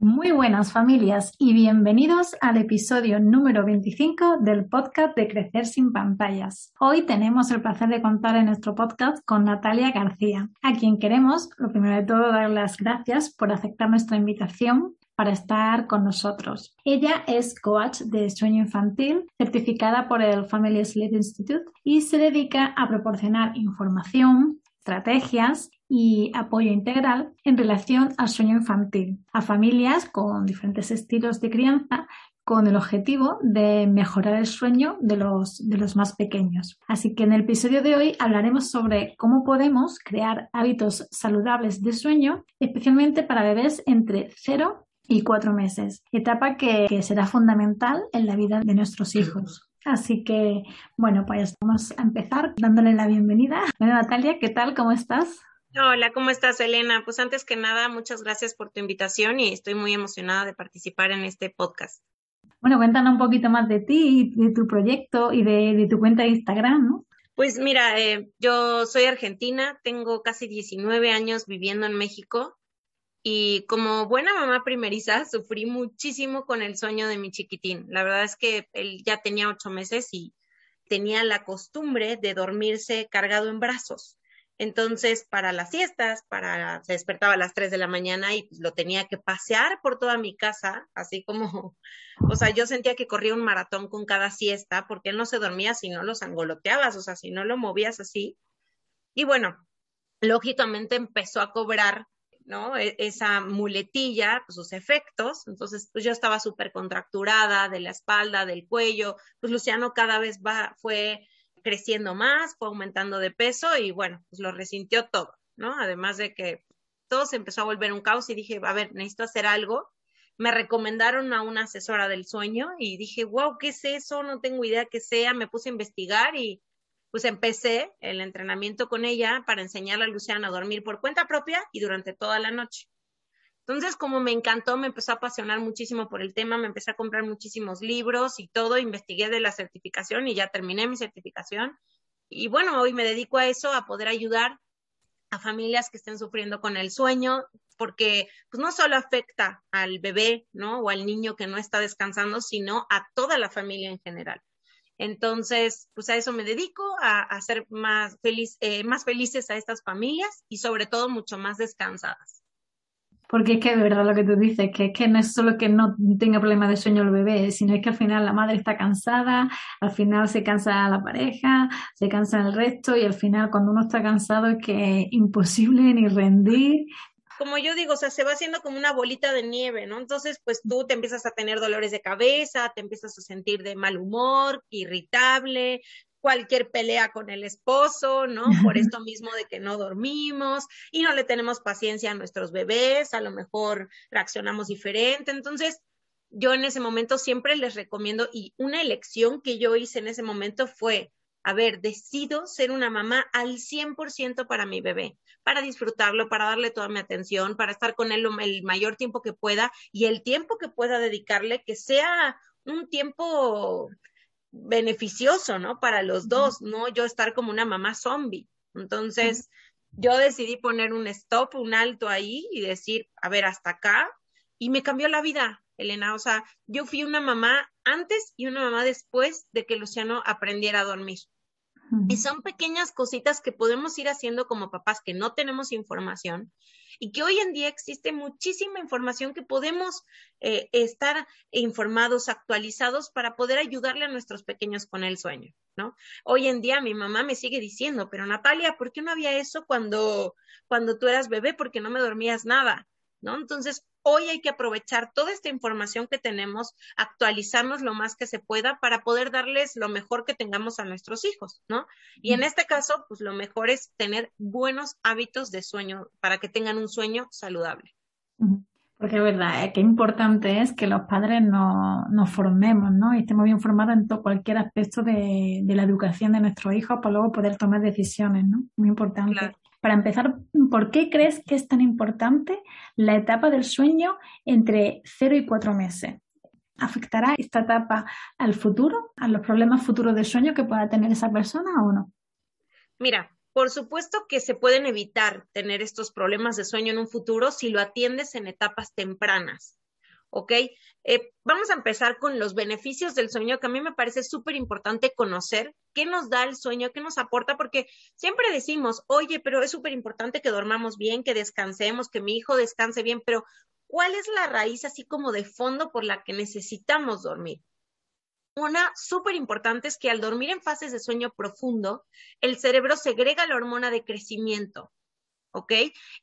Muy buenas familias y bienvenidos al episodio número 25 del podcast de Crecer sin pantallas. Hoy tenemos el placer de contar en nuestro podcast con Natalia García, a quien queremos, lo primero de todo, dar las gracias por aceptar nuestra invitación para estar con nosotros. Ella es coach de sueño infantil, certificada por el Family Sleep Institute y se dedica a proporcionar información, estrategias y apoyo integral en relación al sueño infantil a familias con diferentes estilos de crianza con el objetivo de mejorar el sueño de los, de los más pequeños. Así que en el episodio de hoy hablaremos sobre cómo podemos crear hábitos saludables de sueño, especialmente para bebés entre 0 y 4 meses, etapa que, que será fundamental en la vida de nuestros hijos. Así que, bueno, pues vamos a empezar dándole la bienvenida. Bueno, Natalia, ¿qué tal? ¿Cómo estás? Hola, ¿cómo estás, Elena? Pues antes que nada, muchas gracias por tu invitación y estoy muy emocionada de participar en este podcast. Bueno, cuéntanos un poquito más de ti, de tu proyecto y de, de tu cuenta de Instagram, ¿no? Pues mira, eh, yo soy argentina, tengo casi 19 años viviendo en México y como buena mamá primeriza, sufrí muchísimo con el sueño de mi chiquitín. La verdad es que él ya tenía ocho meses y tenía la costumbre de dormirse cargado en brazos. Entonces, para las siestas, para se despertaba a las 3 de la mañana y pues, lo tenía que pasear por toda mi casa, así como, o sea, yo sentía que corría un maratón con cada siesta, porque él no se dormía si no los angoloteabas, o sea, si no lo movías así. Y bueno, lógicamente empezó a cobrar ¿no? E esa muletilla, pues, sus efectos. Entonces, pues yo estaba súper contracturada de la espalda, del cuello. Pues Luciano cada vez va, fue creciendo más, fue aumentando de peso y bueno, pues lo resintió todo, ¿no? Además de que todo se empezó a volver un caos y dije, a ver, necesito hacer algo. Me recomendaron a una asesora del sueño y dije, wow, ¿qué es eso? No tengo idea qué sea. Me puse a investigar y pues empecé el entrenamiento con ella para enseñarle a Luciana a dormir por cuenta propia y durante toda la noche. Entonces, como me encantó, me empezó a apasionar muchísimo por el tema, me empecé a comprar muchísimos libros y todo, investigué de la certificación y ya terminé mi certificación. Y bueno, hoy me dedico a eso, a poder ayudar a familias que estén sufriendo con el sueño, porque pues no solo afecta al bebé, ¿no? O al niño que no está descansando, sino a toda la familia en general. Entonces, pues a eso me dedico, a, hacer más, feliz, eh, más felices a estas familias y sobre todo mucho más descansadas. Porque es que de verdad lo que tú dices, que es que no es solo que no tenga problemas de sueño el bebé, sino es que al final la madre está cansada, al final se cansa la pareja, se cansa el resto y al final cuando uno está cansado es que es imposible ni rendir. Como yo digo, o sea, se va haciendo como una bolita de nieve, ¿no? Entonces, pues tú te empiezas a tener dolores de cabeza, te empiezas a sentir de mal humor, irritable, cualquier pelea con el esposo, ¿no? Por esto mismo de que no dormimos y no le tenemos paciencia a nuestros bebés, a lo mejor reaccionamos diferente. Entonces, yo en ese momento siempre les recomiendo y una elección que yo hice en ese momento fue, a ver, decido ser una mamá al 100% para mi bebé, para disfrutarlo, para darle toda mi atención, para estar con él el mayor tiempo que pueda y el tiempo que pueda dedicarle, que sea un tiempo beneficioso, ¿no? Para los dos, no yo estar como una mamá zombie. Entonces, yo decidí poner un stop, un alto ahí y decir, a ver, hasta acá. Y me cambió la vida, Elena. O sea, yo fui una mamá antes y una mamá después de que Luciano aprendiera a dormir. Y son pequeñas cositas que podemos ir haciendo como papás que no tenemos información y que hoy en día existe muchísima información que podemos eh, estar informados, actualizados para poder ayudarle a nuestros pequeños con el sueño, ¿no? Hoy en día mi mamá me sigue diciendo, pero Natalia, ¿por qué no había eso cuando, cuando tú eras bebé? Porque no me dormías nada, ¿no? Entonces, hoy hay que aprovechar toda esta información que tenemos, actualizarnos lo más que se pueda para poder darles lo mejor que tengamos a nuestros hijos, ¿no? Y en este caso, pues lo mejor es tener buenos hábitos de sueño para que tengan un sueño saludable. Porque es verdad, ¿eh? qué importante es que los padres nos, nos formemos, ¿no? Y estemos bien formados en todo, cualquier aspecto de, de, la educación de nuestros hijos para luego poder tomar decisiones, ¿no? Muy importante. Claro. Para empezar, ¿por qué crees que es tan importante la etapa del sueño entre 0 y 4 meses? ¿Afectará esta etapa al futuro, a los problemas futuros de sueño que pueda tener esa persona o no? Mira, por supuesto que se pueden evitar tener estos problemas de sueño en un futuro si lo atiendes en etapas tempranas. ¿Ok? Eh, vamos a empezar con los beneficios del sueño, que a mí me parece súper importante conocer qué nos da el sueño, qué nos aporta, porque siempre decimos, oye, pero es súper importante que dormamos bien, que descansemos, que mi hijo descanse bien, pero ¿cuál es la raíz así como de fondo por la que necesitamos dormir? Una súper importante es que al dormir en fases de sueño profundo, el cerebro segrega la hormona de crecimiento, ¿ok?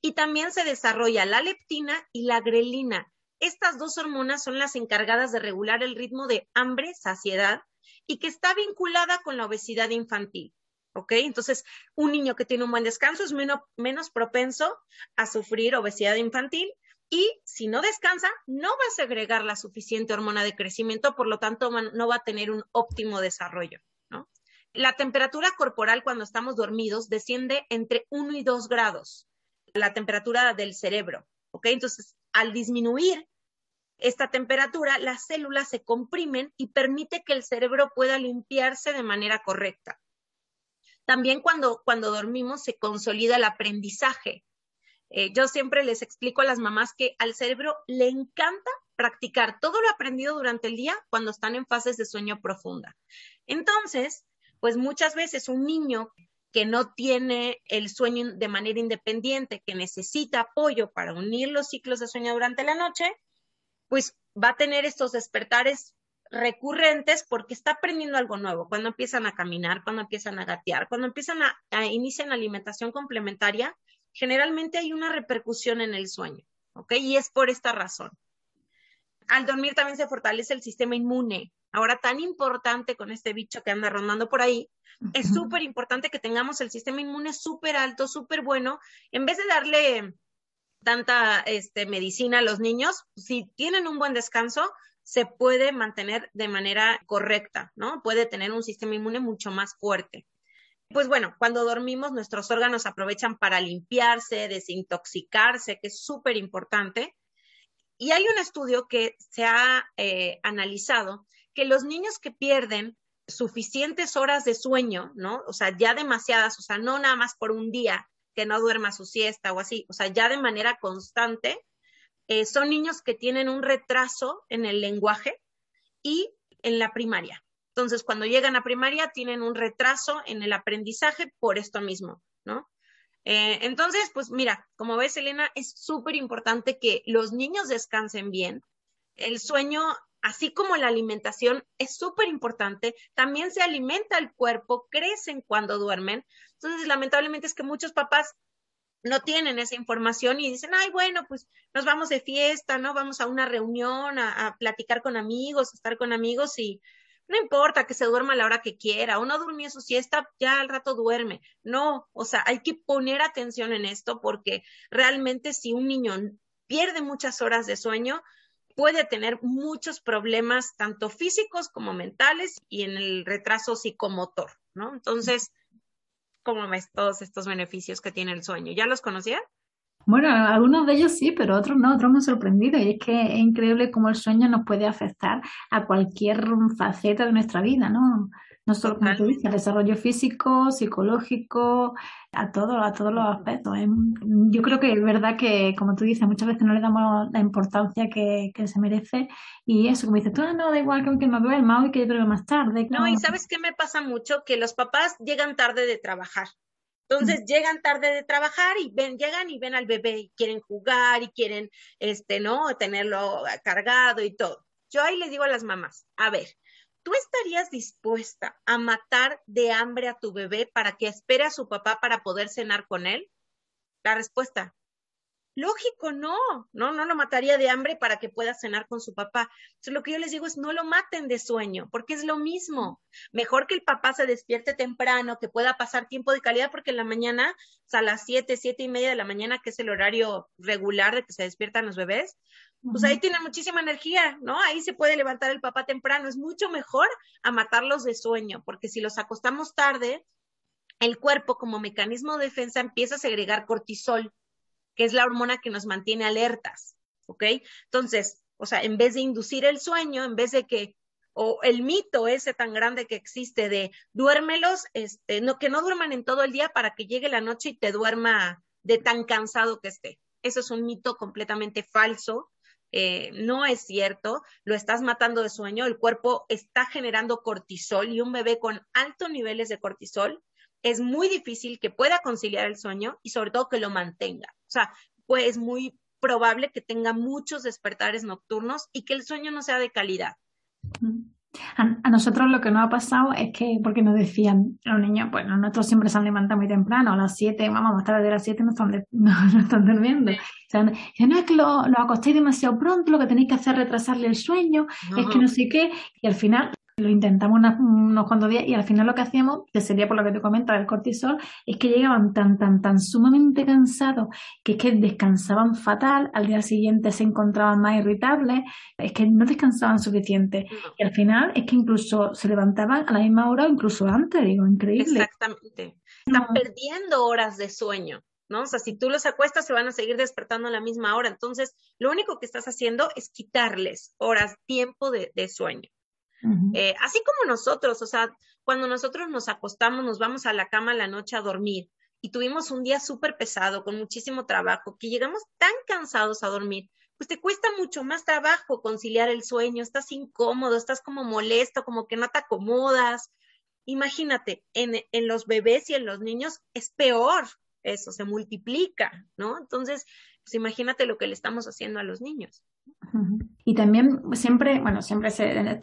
Y también se desarrolla la leptina y la grelina. Estas dos hormonas son las encargadas de regular el ritmo de hambre, saciedad, y que está vinculada con la obesidad infantil. ¿Ok? Entonces, un niño que tiene un buen descanso es menos, menos propenso a sufrir obesidad infantil y si no descansa, no va a segregar la suficiente hormona de crecimiento, por lo tanto, no va a tener un óptimo desarrollo. La temperatura corporal cuando estamos dormidos desciende entre 1 y 2 grados, la temperatura del cerebro. ¿ok? Entonces, al disminuir esta temperatura, las células se comprimen y permite que el cerebro pueda limpiarse de manera correcta. También cuando, cuando dormimos se consolida el aprendizaje. Eh, yo siempre les explico a las mamás que al cerebro le encanta practicar todo lo aprendido durante el día cuando están en fases de sueño profunda. Entonces, pues muchas veces un niño que no tiene el sueño de manera independiente, que necesita apoyo para unir los ciclos de sueño durante la noche, pues va a tener estos despertares recurrentes porque está aprendiendo algo nuevo. Cuando empiezan a caminar, cuando empiezan a gatear, cuando empiezan a, iniciar alimentación complementaria, generalmente hay una repercusión en el sueño, ¿ok? Y es por esta razón. Al dormir también se fortalece el sistema inmune. Ahora, tan importante con este bicho que anda rondando por ahí, es súper importante que tengamos el sistema inmune súper alto, súper bueno. En vez de darle tanta este, medicina a los niños, si tienen un buen descanso, se puede mantener de manera correcta, ¿no? Puede tener un sistema inmune mucho más fuerte. Pues bueno, cuando dormimos nuestros órganos aprovechan para limpiarse, desintoxicarse, que es súper importante. Y hay un estudio que se ha eh, analizado que los niños que pierden suficientes horas de sueño, ¿no? O sea, ya demasiadas, o sea, no nada más por un día que no duerma su siesta o así, o sea, ya de manera constante, eh, son niños que tienen un retraso en el lenguaje y en la primaria. Entonces, cuando llegan a primaria, tienen un retraso en el aprendizaje por esto mismo, ¿no? Eh, entonces, pues mira, como ves, Elena, es súper importante que los niños descansen bien. El sueño así como la alimentación es súper importante, también se alimenta el cuerpo, crecen cuando duermen. Entonces, lamentablemente es que muchos papás no tienen esa información y dicen, ay, bueno, pues nos vamos de fiesta, ¿no? Vamos a una reunión, a, a platicar con amigos, a estar con amigos y no importa que se duerma a la hora que quiera, o no durmió su siesta, ya al rato duerme. No, o sea, hay que poner atención en esto porque realmente si un niño pierde muchas horas de sueño, puede tener muchos problemas, tanto físicos como mentales, y en el retraso psicomotor, ¿no? Entonces, ¿cómo ves todos estos beneficios que tiene el sueño? ¿Ya los conocías? Bueno, algunos de ellos sí, pero otros no, otros me han sorprendido. Y es que es increíble cómo el sueño nos puede afectar a cualquier faceta de nuestra vida, ¿no? No solo, como tú dices, desarrollo físico, psicológico, a todo, a todos los aspectos. ¿eh? Yo creo que es verdad que, como tú dices, muchas veces no le damos la importancia que, que se merece. Y eso, como dices, tú, ah, no, da igual que aunque me duerma hoy, que yo creo más tarde. No, y ¿sabes qué me pasa mucho? Que los papás llegan tarde de trabajar. Entonces llegan tarde de trabajar y ven, llegan y ven al bebé y quieren jugar y quieren, este, ¿no? Tenerlo cargado y todo. Yo ahí les digo a las mamás, a ver, ¿tú estarías dispuesta a matar de hambre a tu bebé para que espere a su papá para poder cenar con él? La respuesta, lógico, no, no, no lo mataría de hambre para que pueda cenar con su papá. Entonces, lo que yo les digo es no lo maten de sueño, porque es lo mismo. Mejor que el papá se despierte temprano, que pueda pasar tiempo de calidad, porque en la mañana, a las siete, siete y media de la mañana, que es el horario regular de que se despiertan los bebés, pues ahí tiene muchísima energía, ¿no? Ahí se puede levantar el papá temprano. Es mucho mejor a matarlos de sueño, porque si los acostamos tarde, el cuerpo como mecanismo de defensa empieza a segregar cortisol, que es la hormona que nos mantiene alertas, ¿ok? Entonces, o sea, en vez de inducir el sueño, en vez de que, o el mito ese tan grande que existe de duérmelos, este, no, que no duerman en todo el día para que llegue la noche y te duerma de tan cansado que esté. Eso es un mito completamente falso. Eh, no es cierto, lo estás matando de sueño, el cuerpo está generando cortisol y un bebé con altos niveles de cortisol es muy difícil que pueda conciliar el sueño y sobre todo que lo mantenga. O sea, pues es muy probable que tenga muchos despertares nocturnos y que el sueño no sea de calidad. A, nosotros lo que nos ha pasado es que, porque nos decían los niños, bueno, nosotros siempre se han levantado muy temprano, a las 7, vamos, más tarde de las 7 no están, no, están durmiendo. O sea, no es que lo, lo acostéis demasiado pronto, lo que tenéis que hacer es retrasarle el sueño, es que no sé qué, y al final lo intentamos unos cuantos días y al final lo que hacíamos, que sería por lo que te comentas el cortisol, es que llegaban tan, tan, tan sumamente cansados que es que descansaban fatal, al día siguiente se encontraban más irritables, es que no descansaban suficiente. Y al final es que incluso se levantaban a la misma hora o incluso antes, digo, increíble. Exactamente. Están perdiendo horas de sueño. ¿no? O sea, si tú los acuestas, se van a seguir despertando a la misma hora. Entonces, lo único que estás haciendo es quitarles horas, tiempo de sueño. Eh, así como nosotros, o sea, cuando nosotros nos acostamos, nos vamos a la cama la noche a dormir y tuvimos un día súper pesado, con muchísimo trabajo, que llegamos tan cansados a dormir, pues te cuesta mucho más trabajo conciliar el sueño, estás incómodo, estás como molesto, como que no te acomodas. Imagínate, en, en los bebés y en los niños es peor eso, se multiplica, ¿no? Entonces, pues imagínate lo que le estamos haciendo a los niños. Y también siempre, bueno, siempre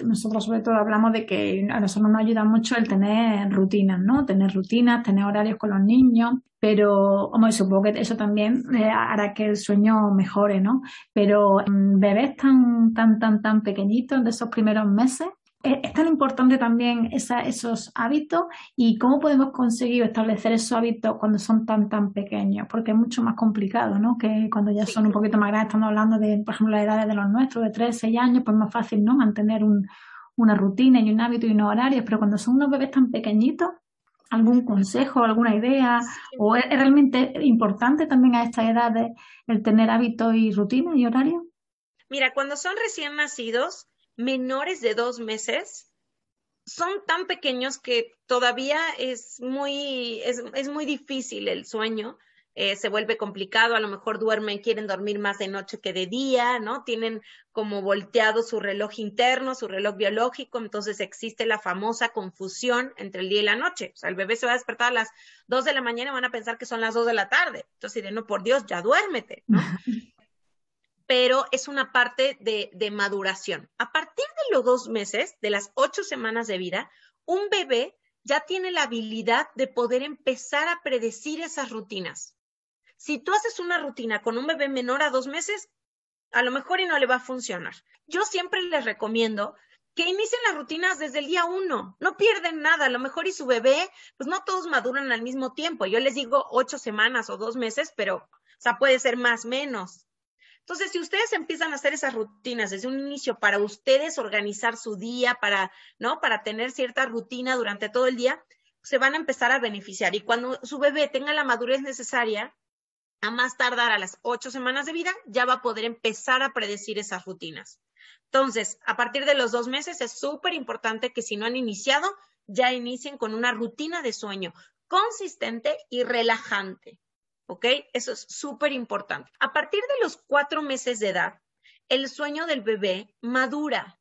nosotros sobre todo hablamos de que a nosotros nos ayuda mucho el tener rutinas, ¿no? Tener rutinas, tener horarios con los niños, pero, como supongo que eso también eh, hará que el sueño mejore, ¿no? Pero bebés tan, tan, tan, tan pequeñitos de esos primeros meses, es tan importante también esos hábitos y cómo podemos conseguir establecer esos hábitos cuando son tan, tan pequeños, porque es mucho más complicado, ¿no? Que cuando ya son un poquito más grandes, estamos hablando de, por ejemplo, las edades de los nuestros, de 3, 6 años, pues es más fácil, ¿no? Mantener una rutina y un hábito y unos horarios, pero cuando son unos bebés tan pequeñitos, algún consejo, alguna idea, o es realmente importante también a estas edades el tener hábitos y rutinas y horarios? Mira, cuando son recién nacidos, menores de dos meses son tan pequeños que todavía es muy, es, es muy difícil el sueño. Eh, se vuelve complicado, a lo mejor duermen, quieren dormir más de noche que de día, ¿no? Tienen como volteado su reloj interno, su reloj biológico, entonces existe la famosa confusión entre el día y la noche. O sea, el bebé se va a despertar a las dos de la mañana y van a pensar que son las dos de la tarde. Entonces, de no, por Dios, ya duérmete, ¿no? pero es una parte de, de, maduración. A partir de los dos meses, de las ocho semanas de vida, un bebé ya tiene la habilidad de poder empezar a predecir esas rutinas. Si tú haces una rutina con un bebé menor a dos meses, a lo mejor y no le va a funcionar. Yo siempre les recomiendo que inicien las rutinas desde el día uno. No pierden nada. A lo mejor y su bebé, pues no todos maduran al mismo tiempo. Yo les digo ocho semanas o dos meses, pero, o sea, puede ser más, menos. Entonces, si ustedes empiezan a hacer esas rutinas desde un inicio para ustedes organizar su día, para, ¿no? Para tener cierta rutina durante todo el día, se van a empezar a beneficiar. Y cuando su bebé tenga la madurez necesaria, a más tardar a las ocho semanas de vida, ya va a poder empezar a predecir esas rutinas. Entonces, a partir de los dos meses es súper importante que si no han iniciado, ya inicien con una rutina de sueño consistente y relajante. ¿Ok? Eso es súper importante. A partir de los cuatro meses de edad, el sueño del bebé madura.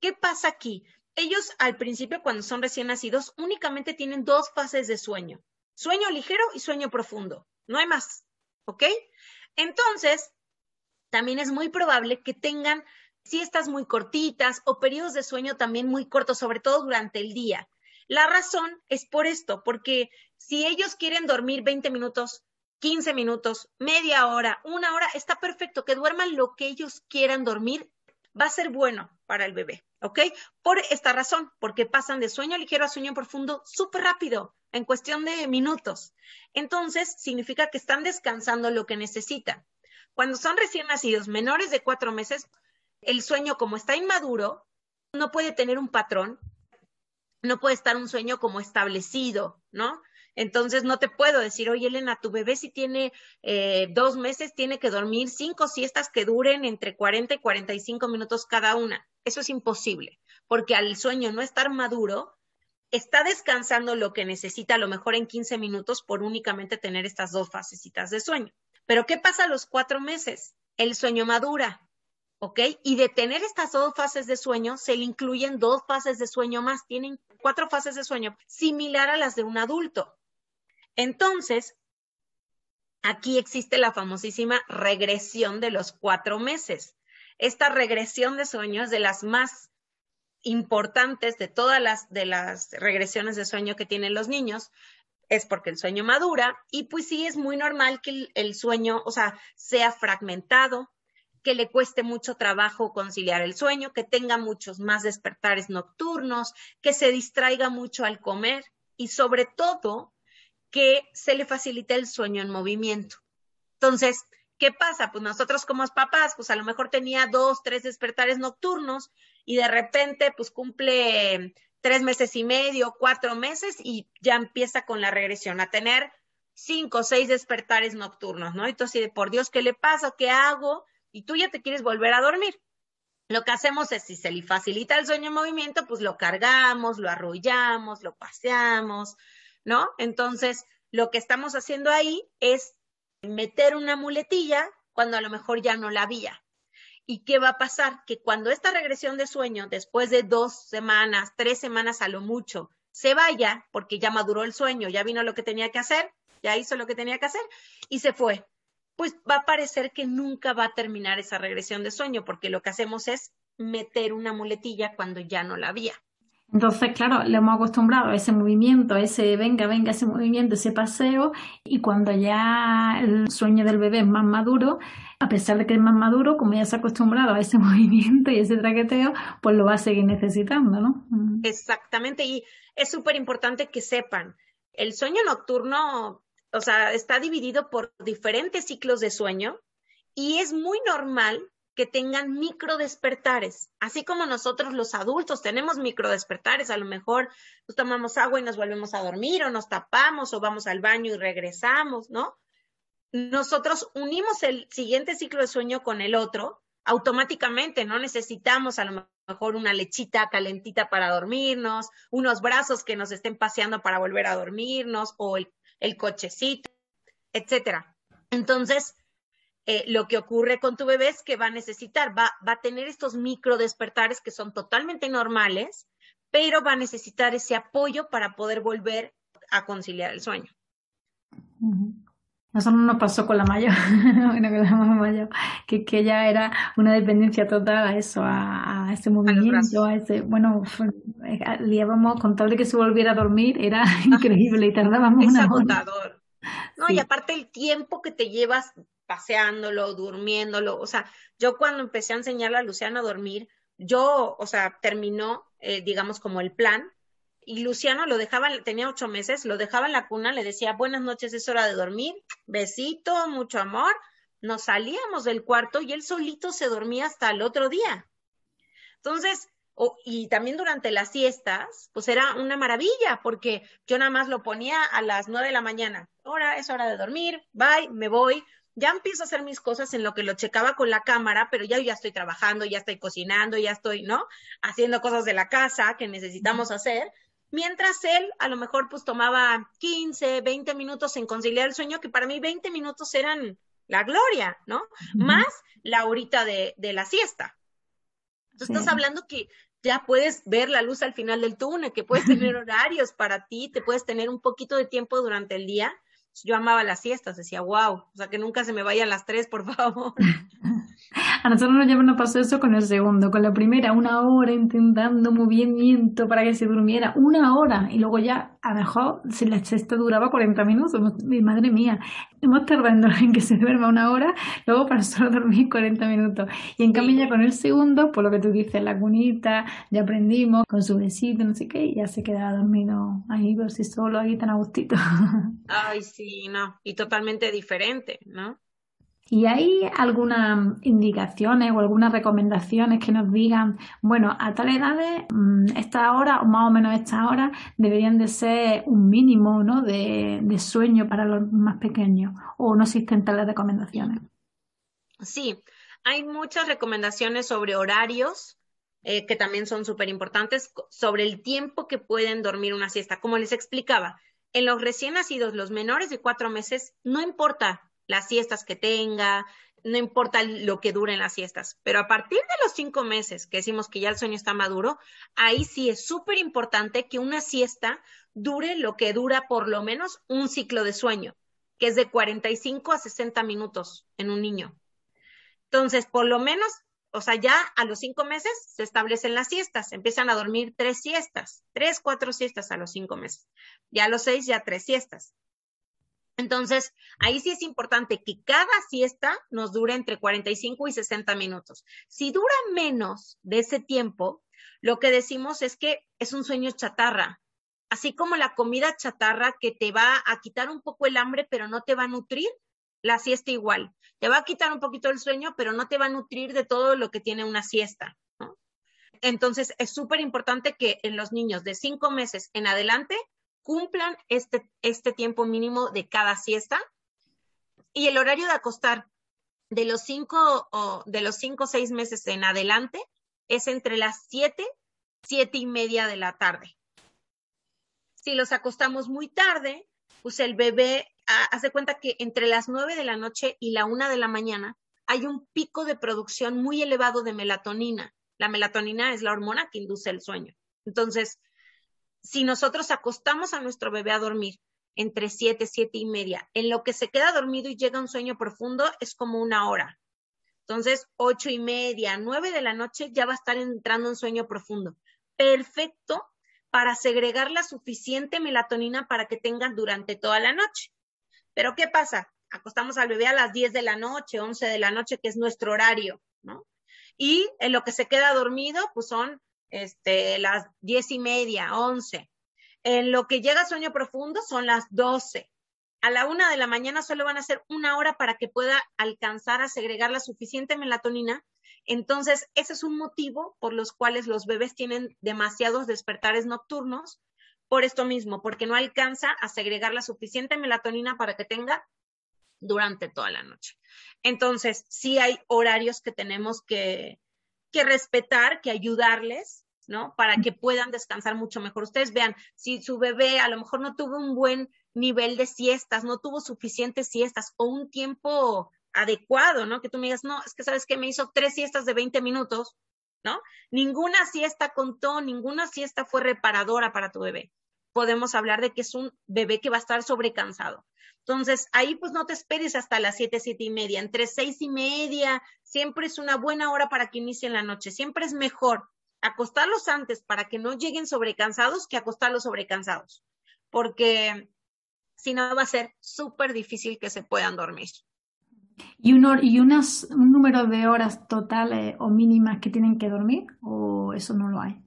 ¿Qué pasa aquí? Ellos al principio, cuando son recién nacidos, únicamente tienen dos fases de sueño. Sueño ligero y sueño profundo. No hay más, ¿ok? Entonces, también es muy probable que tengan siestas muy cortitas o periodos de sueño también muy cortos, sobre todo durante el día. La razón es por esto, porque si ellos quieren dormir 20 minutos, 15 minutos, media hora, una hora, está perfecto, que duerman lo que ellos quieran dormir, va a ser bueno para el bebé, ¿ok? Por esta razón, porque pasan de sueño ligero a sueño profundo súper rápido, en cuestión de minutos. Entonces, significa que están descansando lo que necesitan. Cuando son recién nacidos, menores de cuatro meses, el sueño como está inmaduro, no puede tener un patrón, no puede estar un sueño como establecido, ¿no? Entonces no te puedo decir, oye Elena, tu bebé si tiene eh, dos meses tiene que dormir cinco siestas que duren entre 40 y 45 minutos cada una. Eso es imposible, porque al sueño no estar maduro, está descansando lo que necesita a lo mejor en 15 minutos por únicamente tener estas dos fasecitas de sueño. Pero ¿qué pasa a los cuatro meses? El sueño madura, ¿ok? Y de tener estas dos fases de sueño, se le incluyen dos fases de sueño más, tienen cuatro fases de sueño similar a las de un adulto. Entonces, aquí existe la famosísima regresión de los cuatro meses. Esta regresión de sueño es de las más importantes de todas las, regresiones de sueño que tienen los niños, es porque el sueño madura y pues sí es muy normal que el, el sueño, o sea, sea fragmentado, que le cueste mucho trabajo conciliar el sueño, que tenga muchos más despertares nocturnos, que se distraiga mucho al comer y sobre todo que se le facilite el sueño en movimiento. Entonces, ¿qué pasa? Pues nosotros como papás, pues a lo mejor tenía dos, tres despertares nocturnos y de repente pues cumple tres meses y medio, cuatro meses y ya empieza con la regresión a tener cinco o seis despertares nocturnos, ¿no? Entonces, por Dios, ¿qué le pasa? ¿Qué hago? y tú ya te quieres volver a dormir. Lo que hacemos es, si se le facilita el sueño en movimiento, pues lo cargamos, lo arrullamos, lo paseamos, ¿no? Entonces, lo que estamos haciendo ahí es meter una muletilla cuando a lo mejor ya no la había. ¿Y qué va a pasar? Que cuando esta regresión de sueño, después de dos semanas, tres semanas a lo mucho, se vaya, porque ya maduró el sueño, ya vino lo que tenía que hacer, ya hizo lo que tenía que hacer y se fue pues va a parecer que nunca va a terminar esa regresión de sueño, porque lo que hacemos es meter una muletilla cuando ya no la había. Entonces, claro, le hemos acostumbrado a ese movimiento, a ese venga, venga, ese movimiento, ese paseo, y cuando ya el sueño del bebé es más maduro, a pesar de que es más maduro, como ya se ha acostumbrado a ese movimiento y ese traqueteo, pues lo va a seguir necesitando, ¿no? Mm. Exactamente, y es súper importante que sepan, el sueño nocturno o sea, está dividido por diferentes ciclos de sueño y es muy normal que tengan micro despertares, así como nosotros los adultos tenemos micro despertares, a lo mejor pues, tomamos agua y nos volvemos a dormir o nos tapamos o vamos al baño y regresamos, ¿no? Nosotros unimos el siguiente ciclo de sueño con el otro automáticamente, no necesitamos a lo mejor una lechita calentita para dormirnos, unos brazos que nos estén paseando para volver a dormirnos o el el cochecito, etcétera. Entonces, eh, lo que ocurre con tu bebé es que va a necesitar, va, va a tener estos micro despertares que son totalmente normales, pero va a necesitar ese apoyo para poder volver a conciliar el sueño. Eso no nos pasó con la mayor, bueno, con la mayor, que, que ya era una dependencia total a eso, a, a ese movimiento, a, ese, bueno, le íbamos con tal de que se volviera a dormir, era increíble y tardábamos es una agotador. No, y aparte el tiempo que te llevas paseándolo, durmiéndolo, o sea, yo cuando empecé a enseñarle a Luciana a dormir, yo, o sea, terminó, eh, digamos, como el plan, y Luciano lo dejaba, tenía ocho meses, lo dejaba en la cuna, le decía, buenas noches, es hora de dormir, besito, mucho amor. Nos salíamos del cuarto y él solito se dormía hasta el otro día. Entonces, y también durante las siestas, pues era una maravilla, porque yo nada más lo ponía a las nueve de la mañana. Ahora es hora de dormir, bye, me voy. Ya empiezo a hacer mis cosas en lo que lo checaba con la cámara, pero ya ya estoy trabajando, ya estoy cocinando, ya estoy, ¿no? Haciendo cosas de la casa que necesitamos hacer mientras él a lo mejor pues tomaba 15, 20 minutos en conciliar el sueño, que para mí 20 minutos eran la gloria, ¿no? Más la horita de, de la siesta. Entonces estás hablando que ya puedes ver la luz al final del túnel, que puedes tener horarios para ti, te puedes tener un poquito de tiempo durante el día. Yo amaba las siestas, decía, wow, o sea, que nunca se me vayan las tres, por favor. A nosotros nos, nos pasó eso con el segundo, con la primera, una hora intentando movimiento para que se durmiera, una hora, y luego ya, a lo mejor, si la siesta duraba 40 minutos, mi madre mía, hemos tardado en que se duerma una hora, luego para solo dormir 40 minutos. Y en cambio ya con el segundo, por lo que tú dices, la cunita, ya aprendimos, con su besito, no sé qué, y ya se quedaba dormido ahí por sí solo, ahí tan a gustito. Ay, sí, no, y totalmente diferente, ¿no? ¿Y hay algunas indicaciones o algunas recomendaciones que nos digan, bueno, a tal edad, mm, esta hora o más o menos esta hora deberían de ser un mínimo ¿no? de, sueño para los más pequeños o no existen tales recomendaciones? Sí, hay muchas recomendaciones sobre horarios eh, que también son súper importantes, sobre el tiempo que pueden dormir una siesta. Como les explicaba, en los recién nacidos, los menores de cuatro meses, no importa las siestas que tenga, no importa lo que duren las siestas, pero a partir de los cinco meses, que decimos que ya el sueño está maduro, ahí sí es súper importante que una siesta dure lo que dura por lo menos un ciclo de sueño, que es de 45 a 60 minutos en un niño. Entonces, por lo menos, o sea, ya a los cinco meses se establecen las siestas, empiezan a dormir tres siestas, tres, cuatro siestas a los cinco meses. Ya a los seis, ya tres siestas. Entonces, ahí sí es importante que cada siesta nos dure entre 45 y 60 minutos. Si dura menos de ese tiempo, lo que decimos es que es un sueño chatarra, así como la comida chatarra que te va a quitar un poco el hambre, pero no te va a nutrir, la siesta igual. Te va a quitar un poquito el sueño, pero no te va a nutrir de todo lo que tiene una siesta. Entonces, es súper importante que en los niños de cinco meses en adelante cumplan este, este tiempo mínimo de cada siesta. Y el horario de acostar de los cinco o de los cinco seis meses en adelante es entre las siete, siete y media de la tarde. Si los acostamos muy tarde, pues el bebé hace cuenta que entre las nueve de la noche y la una de la mañana hay un pico de producción muy elevado de melatonina. La melatonina es la hormona que induce el sueño. Entonces, si nosotros acostamos a nuestro bebé a dormir entre siete, siete y media, en lo que se queda dormido y llega un sueño profundo es como una hora. Entonces, ocho y media, nueve de la noche ya va a estar entrando en sueño profundo. Perfecto para segregar la suficiente melatonina para que tengan durante toda la noche. Pero ¿qué pasa? Acostamos al bebé a las 10 de la noche, 11 de la noche, que es nuestro horario, ¿no? Y en lo que se queda dormido, pues son este, las diez y media, once. En lo que llega a sueño profundo son las doce. A la una de la mañana solo van a ser una hora para que pueda alcanzar a segregar la suficiente melatonina. Entonces, ese es un motivo por los cuales los bebés tienen demasiados despertares nocturnos, por esto mismo, porque no alcanza a segregar la suficiente melatonina para que tenga durante toda la noche. Entonces, sí hay horarios que tenemos que, que respetar, que ayudarles, ¿no? Para que puedan descansar mucho mejor. Ustedes vean, si su bebé a lo mejor no tuvo un buen nivel de siestas, no tuvo suficientes siestas o un tiempo adecuado, ¿no? Que tú me digas, no, es que sabes que me hizo tres siestas de 20 minutos, ¿no? Ninguna siesta contó, ninguna siesta fue reparadora para tu bebé. Podemos hablar de que es un bebé que va a estar sobrecansado. Entonces, ahí pues no te esperes hasta las siete, siete y media. Entre seis y media, siempre es una buena hora para que inicien la noche. Siempre es mejor acostarlos antes para que no lleguen sobrecansados que acostarlos sobrecansados. Porque si no va a ser súper difícil que se puedan dormir. ¿Y, un, y unas, un número de horas totales o mínimas que tienen que dormir? ¿O eso no lo hay?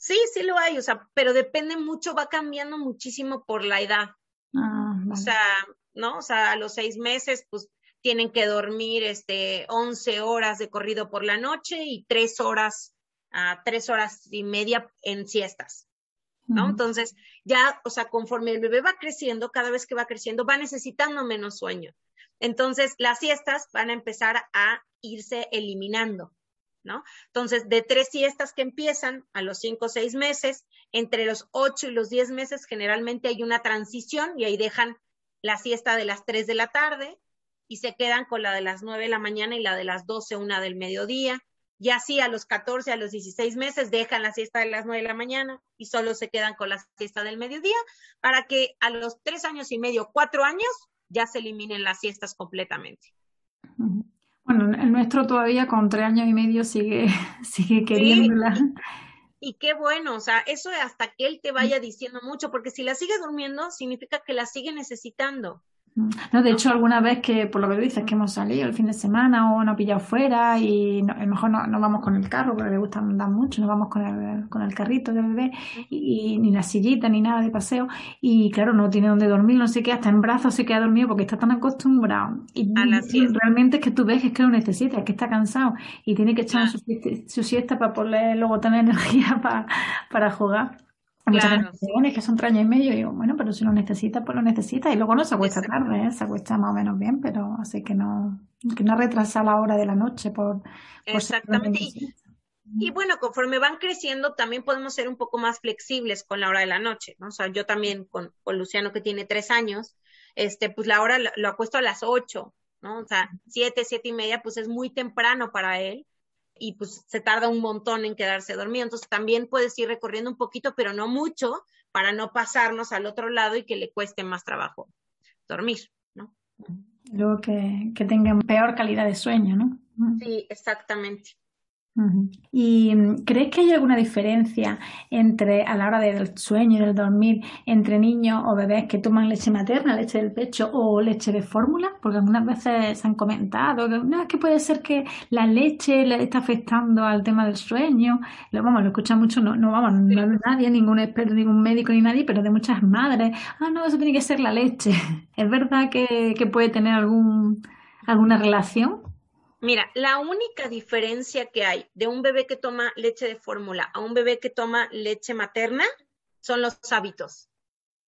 Sí, sí lo hay, o sea, pero depende mucho, va cambiando muchísimo por la edad. Ah, o sea, ¿no? O sea, a los seis meses, pues tienen que dormir este 11 horas de corrido por la noche y tres horas, a tres horas y media en siestas, ¿no? Entonces, ya, o sea, conforme el bebé va creciendo, cada vez que va creciendo, va necesitando menos sueño. Entonces, las siestas van a empezar a irse eliminando. ¿No? Entonces, de tres siestas que empiezan a los cinco o seis meses, entre los ocho y los diez meses generalmente hay una transición y ahí dejan la siesta de las tres de la tarde y se quedan con la de las nueve de la mañana y la de las doce, una del mediodía. Y así a los 14, a los 16 meses dejan la siesta de las nueve de la mañana y solo se quedan con la siesta del mediodía para que a los tres años y medio, cuatro años, ya se eliminen las siestas completamente. Bueno, el nuestro todavía con tres años y medio sigue, sigue queriéndola. Y qué bueno, o sea, eso hasta que él te vaya diciendo mucho, porque si la sigue durmiendo, significa que la sigue necesitando. No, de hecho, alguna vez que, por lo que dices, que hemos salido el fin de semana o nos ha pillado fuera y no, a lo mejor no, no, vamos con el carro porque le gusta andar mucho, no vamos con el, con el carrito del bebé y, ni la sillita ni nada de paseo y claro, no tiene donde dormir, no sé qué, hasta en brazos se queda dormido porque está tan acostumbrado. Y, realmente es que tú ves que es que lo necesita, es que está cansado y tiene que echar su, su, siesta para poder luego tener energía para, para jugar. Claro. Muchas que son tres años y medio, y digo, bueno, pero si lo necesita, pues lo necesita. Y luego no se acuesta tarde, ¿eh? se acuesta más o menos bien, pero así que no, que no retrasa la hora de la noche por. Exactamente. y, bueno, conforme van creciendo, también podemos ser un poco más flexibles con la hora de la noche, ¿no? O sea, yo también con, con Luciano, que tiene tres años, este, pues la hora lo, lo acuesto a las ocho, ¿no? O sea, siete, siete y media, pues es muy temprano para él y pues se tarda un montón en quedarse dormido. Entonces también puedes ir recorriendo un poquito, pero no mucho, para no pasarnos al otro lado y que le cueste más trabajo dormir, ¿no? Luego que, que tengan peor calidad de sueño, ¿no? Sí, exactamente. ¿Y mm, crees que hay alguna diferencia entre a la hora del sueño y del dormir entre niños o bebés que toman leche materna, leche del pecho o leche de fórmula? Porque algunas veces se han comentado que no, es que puede ser que la leche le está afectando al tema del sueño. Lo, vamos, lo escucha mucho, no, no vamos, no nadie, ningún experto, ningún médico ni nadie, pero de muchas madres. Ah, no, eso tiene que ser la leche. ¿Es verdad que, que puede tener algún, alguna relación? Mira, la única diferencia que hay de un bebé que toma leche de fórmula a un bebé que toma leche materna son los hábitos.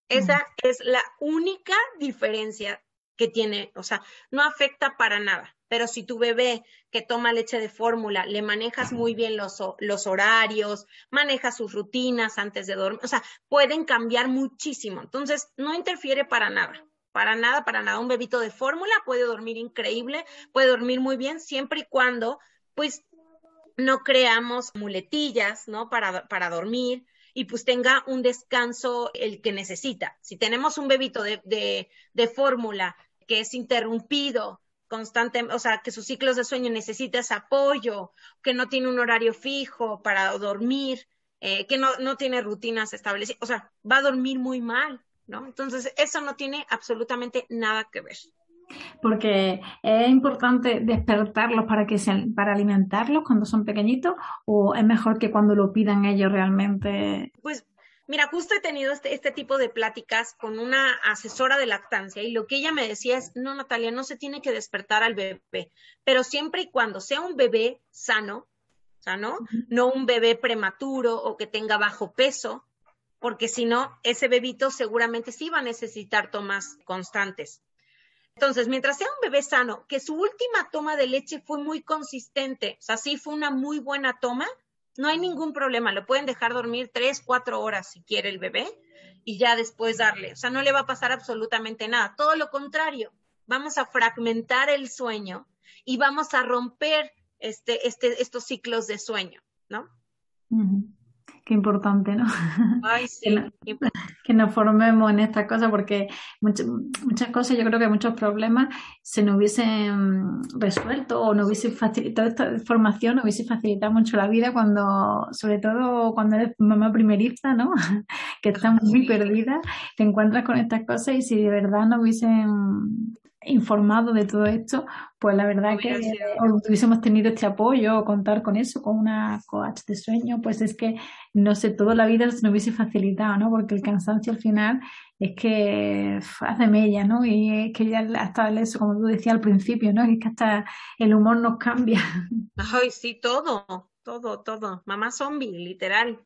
Esa es la única diferencia que tiene, o sea, no afecta para nada. Pero si tu bebé que toma leche de fórmula le manejas muy bien los, los horarios, manejas sus rutinas antes de dormir, o sea, pueden cambiar muchísimo. Entonces, no interfiere para nada. Para nada, para nada. Un bebito de fórmula puede dormir increíble, puede dormir muy bien, siempre y cuando, pues, no creamos muletillas, ¿no? Para, para dormir y pues tenga un descanso el que necesita. Si tenemos un bebito de, de, fórmula que es interrumpido constante, o sea, que sus ciclos de sueño necesita ese apoyo, que no tiene un horario fijo para dormir, eh, que no, no tiene rutinas establecidas, o sea, va a dormir muy mal. ¿No? Entonces, eso no tiene absolutamente nada que ver. Porque es importante despertarlos para que sean, para alimentarlos cuando son pequeñitos, o es mejor que cuando lo pidan ellos realmente. Pues Mira, justo he tenido este, este, tipo de pláticas con una asesora de lactancia y lo que ella me decía es, no, Natalia, no se tiene que despertar al bebé, pero siempre y cuando sea un bebé sano, sano, no un bebé prematuro o que tenga bajo peso, porque si no, ese bebito seguramente sí va a necesitar tomas constantes. Entonces, mientras sea un bebé sano, que su última toma de leche fue muy consistente, o sea, sí fue una muy buena toma, no hay ningún problema, lo pueden dejar dormir tres, cuatro horas si quiere el bebé y ya después darle, o sea, no le va a pasar absolutamente nada, todo lo contrario, vamos a fragmentar el sueño y vamos a romper este, este, estos ciclos de sueño, ¿no? Qué importante, ¿no? Ay, sí. que, nos formemos en estas cosas porque muchas, muchas cosas, yo creo que muchos problemas se nos hubiesen resuelto o no hubiese facilitado, esta formación nos hubiese facilitado mucho la vida cuando, sobre todo cuando eres mamá primerista, ¿no? que estás muy perdida, te encuentras con estas cosas y si de verdad no hubiesen informado de todo esto, pues la verdad que hubiésemos tenido este apoyo o contar con eso, con una coach de sueño, pues es que, no sé, toda la vida se nos hubiese facilitado, ¿no? Porque el cansancio al final es que hace mella, ¿no? Y es que ya hasta eso, como tú decías al principio, ¿no? Es que hasta el humor nos cambia. Ay, sí, todo, todo, todo. Mamá zombie, literal.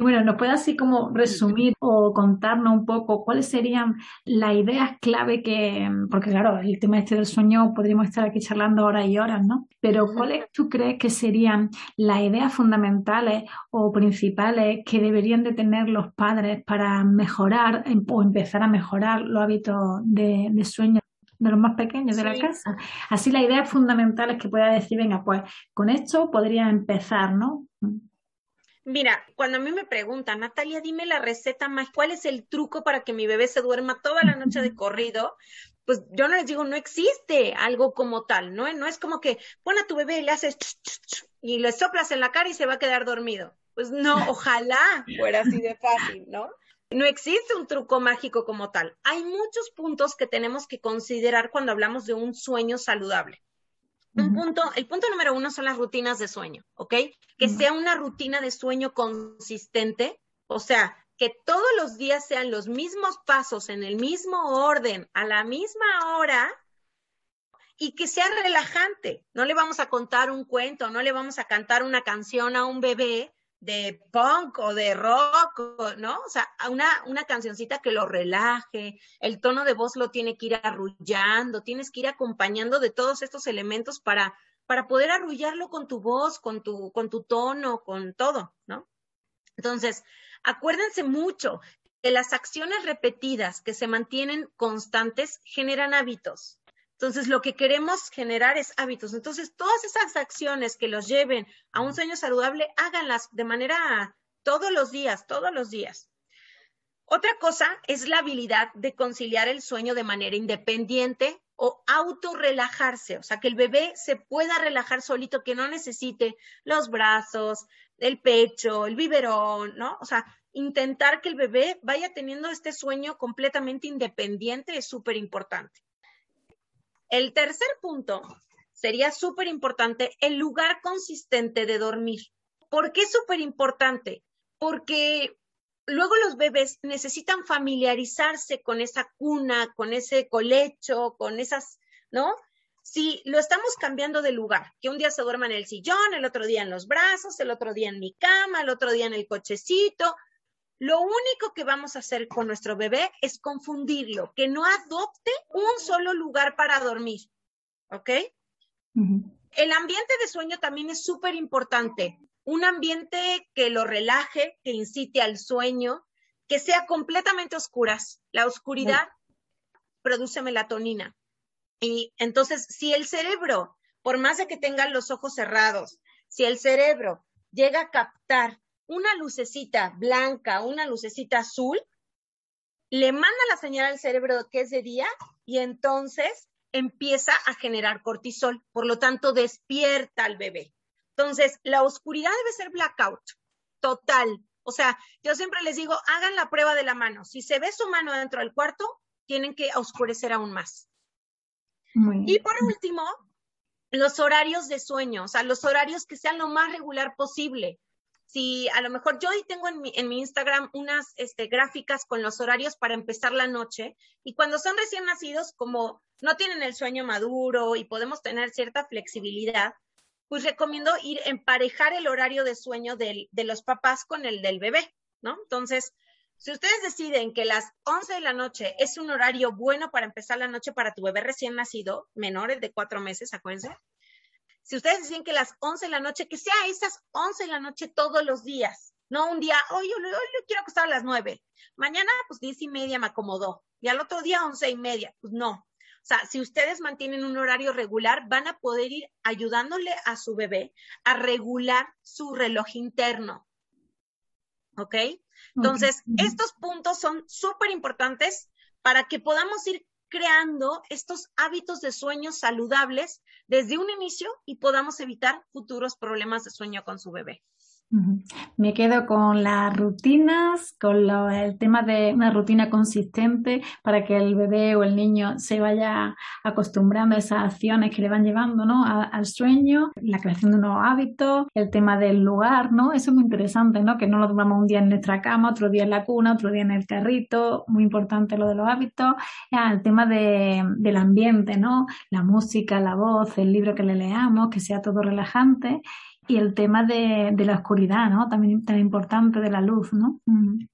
Bueno, ¿nos puede así como resumir o contarnos un poco cuáles serían las ideas clave que, porque claro, el tema este del sueño podríamos estar aquí charlando horas y horas, ¿no? Pero ¿cuáles tú crees que serían las ideas fundamentales o principales que deberían de tener los padres para mejorar o empezar a mejorar los hábitos de, sueño de los más pequeños de la casa. Así las ideas fundamentales que pueda decir, venga, pues con esto podría empezar, ¿no? Mira, cuando a mí me preguntan, Natalia, dime la receta más, ¿cuál es el truco para que mi bebé se duerma toda la noche de corrido? Pues yo no les digo, no existe algo como tal, ¿no? No es como que pon a tu bebé y le haces y le soplas en la cara y se va a quedar dormido. Pues no, ojalá fuera así de fácil, ¿no? No existe un truco mágico como tal. Hay muchos puntos que tenemos que considerar cuando hablamos de un sueño saludable. Un punto, el punto número uno son las rutinas de sueño, ¿ok? Que sea una rutina de sueño consistente, o sea, que todos los días sean los mismos pasos en el mismo orden, a la misma hora, y que sea relajante. No le vamos a contar un cuento, no le vamos a cantar una canción a un bebé de punk o de rock, ¿no? O sea, una, una cancioncita que lo relaje, el tono de voz lo tiene que ir arrullando, tienes que ir acompañando de todos estos elementos para, para poder arrullarlo con tu voz, con tu, con tu tono, con todo, ¿no? Entonces, acuérdense mucho que las acciones repetidas que se mantienen constantes generan hábitos. Entonces, lo que queremos generar es hábitos. Entonces, todas esas acciones que los lleven a un sueño saludable, háganlas de manera todos los días, todos los días. Otra cosa es la habilidad de conciliar el sueño de manera independiente o autorrelajarse, o sea, que el bebé se pueda relajar solito, que no necesite los brazos, el pecho, el biberón, ¿no? O sea, intentar que el bebé vaya teniendo este sueño completamente independiente es súper importante. El tercer punto sería súper importante el lugar consistente de dormir. ¿Por qué es súper importante? Porque luego los bebés necesitan familiarizarse con esa cuna, con ese colecho, con esas, ¿no? Si lo estamos cambiando de lugar, que un día se duerma en el sillón, el otro día en los brazos, el otro día en mi cama, el otro día en el cochecito, lo único que vamos a hacer con nuestro bebé es confundirlo, que no adopte un solo lugar para dormir. ¿Ok? El ambiente de sueño también es súper importante. Un ambiente que lo relaje, que incite al sueño, que sea completamente oscuras. La oscuridad produce melatonina. Y entonces, si el cerebro, por más de que tenga los ojos cerrados, si el cerebro llega a captar una lucecita blanca, una lucecita azul, le manda la señal al cerebro que es de día y entonces empieza a generar cortisol, por lo tanto despierta al bebé. Entonces, la oscuridad debe ser blackout, total. O sea, yo siempre les digo, hagan la prueba de la mano. Si se ve su mano dentro del cuarto, tienen que oscurecer aún más. Y por último, los horarios de sueño, o sea, los horarios que sean lo más regular posible si a lo mejor yo hoy tengo en mi, en mi Instagram unas este, gráficas con los horarios para empezar la noche y cuando son recién nacidos, como no tienen el sueño maduro y podemos tener cierta flexibilidad, pues recomiendo ir emparejar el horario de sueño del, de los papás con el del bebé, ¿no? Entonces, si ustedes deciden que las 11 de la noche es un horario bueno para empezar la noche para tu bebé recién nacido, menores de cuatro meses, acuérdense, si ustedes deciden que las 11 de la noche, que sea esas 11 de la noche todos los días, no un día, hoy yo, yo, quiero acostar a las 9, mañana pues 10 y media me acomodó y al otro día 11 y media, pues no. O sea, si ustedes mantienen un horario regular, van a poder ir ayudándole a su bebé a regular su reloj interno. ¿Ok? Entonces, estos puntos son súper importantes para que podamos ir creando estos hábitos de sueño saludables desde un inicio y podamos evitar futuros problemas de sueño con su bebé. Me quedo con las rutinas, con el tema de una rutina consistente para que el bebé o el niño se vaya acostumbrando a esas acciones que le van llevando ¿no? al sueño, la creación de nuevos hábitos, el tema del lugar, ¿no? Eso es muy interesante, ¿no? Que no lo tomamos un día en nuestra cama, otro día en la cuna, otro día en el carrito, muy importante lo de los hábitos, el tema de, del ambiente, ¿no? La música, la voz, el libro que le leamos, que sea todo relajante y el tema de, la oscuridad, ¿no? También tan importante de la luz, ¿no?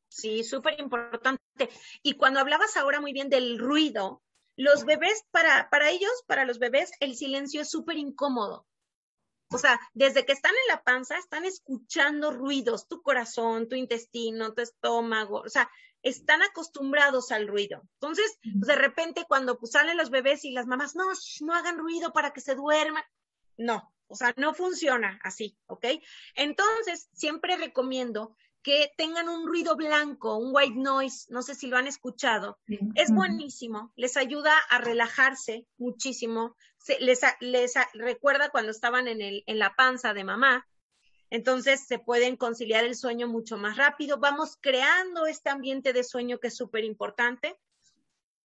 Sí, súper importante. Y cuando hablabas ahora muy bien del ruido, los bebés, para, para ellos, para los bebés, el silencio es súper incómodo. O sea, desde que están en la panza, están escuchando ruidos, tu corazón, tu intestino, tu estómago, o sea, están acostumbrados al ruido. Entonces, pues, de repente, cuando pues, salen los bebés y las mamás, no, no hagan ruido para que se duerman. No, o sea, no funciona así, ¿ok? Entonces, siempre recomiendo que tengan un ruido blanco, un white noise, no sé si lo han escuchado. Es buenísimo, les ayuda a relajarse muchísimo, les, les recuerda cuando estaban en, el, en la panza de mamá. Entonces se pueden conciliar el sueño mucho más rápido. Vamos creando este ambiente de sueño que es súper importante.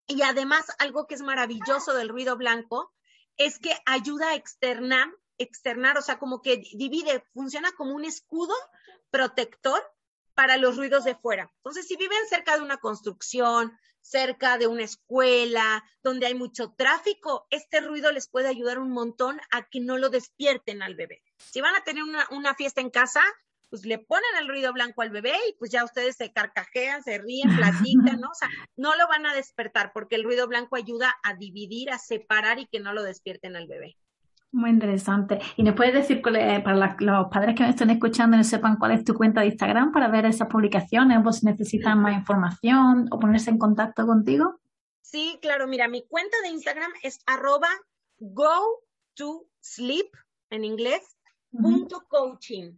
Y además, algo que es maravilloso del ruido blanco es que ayuda a externar, externar, o sea, como que divide, funciona como un escudo protector para los ruidos de fuera. Entonces, si viven cerca de una construcción, cerca de una escuela, donde hay mucho tráfico, este ruido les puede ayudar un montón a que no lo despierten al bebé. Si van a tener una, fiesta en casa, pues le ponen el ruido blanco al bebé y pues ya ustedes se carcajean, se ríen, platican, ¿no? O sea, no lo van a despertar porque el ruido blanco ayuda a dividir, a separar y que no lo despierten al bebé. Muy interesante. ¿Y nos puedes decir, para los padres que me estén escuchando y no sepan cuál es tu cuenta de Instagram para ver esas publicaciones o si necesitan más información o ponerse en contacto contigo? Sí, claro. Mira, mi cuenta de Instagram es arroba go to sleep en inglés punto coaching.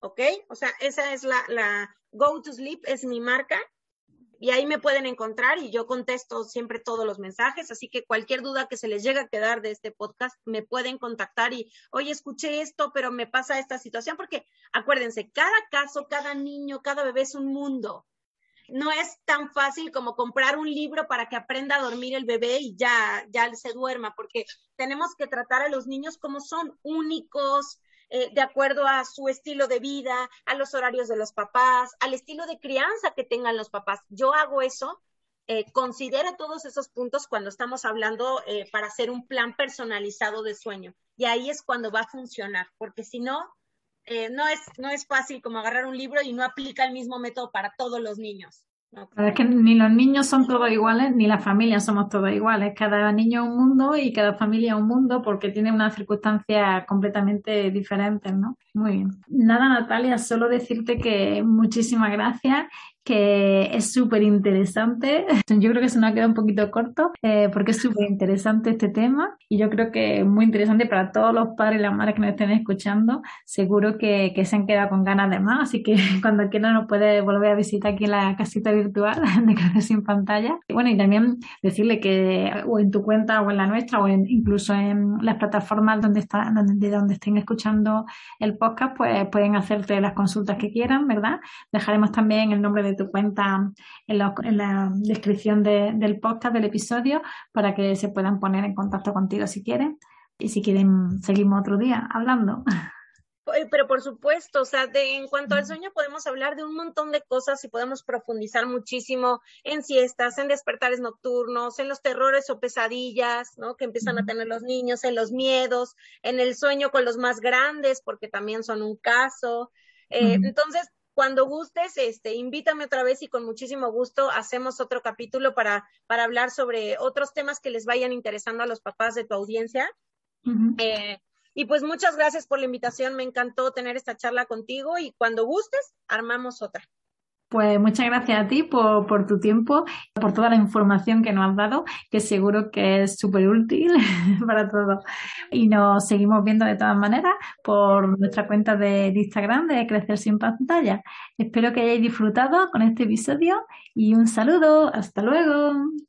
¿Ok? O sea, esa es la, la go to sleep, es mi marca y ahí me pueden encontrar y yo contesto siempre todos los mensajes, así que cualquier duda que se les llegue a quedar de este podcast, me pueden contactar y, oye, escuché esto, pero me pasa esta situación, porque acuérdense, cada caso, cada niño, cada bebé es un mundo. No es tan fácil como comprar un libro para que aprenda a dormir el bebé y ya, ya se duerma, porque tenemos que tratar a los niños como son únicos, eh, de acuerdo a su estilo de vida, a los horarios de los papás, al estilo de crianza que tengan los papás. Yo hago eso, eh, considero todos esos puntos cuando estamos hablando eh, para hacer un plan personalizado de sueño. Y ahí es cuando va a funcionar, porque si no, no, es, no es fácil como agarrar un libro y no aplica el mismo método para todos los niños. Es que ni los niños son todos iguales, ni las familias somos todos iguales. Cada niño es un mundo y cada familia es un mundo porque tiene unas circunstancias completamente diferentes, ¿no? Muy bien. Nada, Natalia, solo decirte que muchísimas gracias que es súper interesante. Yo creo que se nos ha quedado un poquito corto eh, porque es súper interesante este tema y yo creo que es muy interesante para todos los padres y las madres que nos estén escuchando. Seguro que, que se han quedado con ganas de más, así que cuando quieran nos puede volver a visitar aquí en la casita virtual de Crecer sin pantalla. Y bueno, y también decirle que o en tu cuenta o en la nuestra o incluso en las plataformas donde está, donde, donde estén escuchando el podcast, pues pueden hacerte las consultas que quieran, ¿verdad? Dejaremos también el nombre de tu cuenta en, la descripción del podcast, del episodio, para que se puedan poner en contacto contigo si quieren. Y si quieren, seguimos otro día hablando. Pero por supuesto, o sea, de, en cuanto al sueño podemos hablar de un montón de cosas y podemos profundizar muchísimo en siestas, en despertares nocturnos, en los terrores o pesadillas, ¿no? Que empiezan a tener los niños, en los miedos, en el sueño con los más grandes, porque también son un caso. Eh, entonces, cuando gustes, este, invítame otra vez y con muchísimo gusto hacemos otro capítulo para, para hablar sobre otros temas que les vayan interesando a los papás de tu audiencia. Eh, y pues muchas gracias por la invitación, me encantó tener esta charla contigo y cuando gustes, armamos otra. Pues muchas gracias a ti por, tu tiempo, por toda la información que nos has dado, que seguro que es súper útil para todos. Y nos seguimos viendo de todas maneras por nuestra cuenta de, Instagram de Crecer sin pantalla. Espero que hayáis disfrutado con este episodio y un saludo. Hasta luego.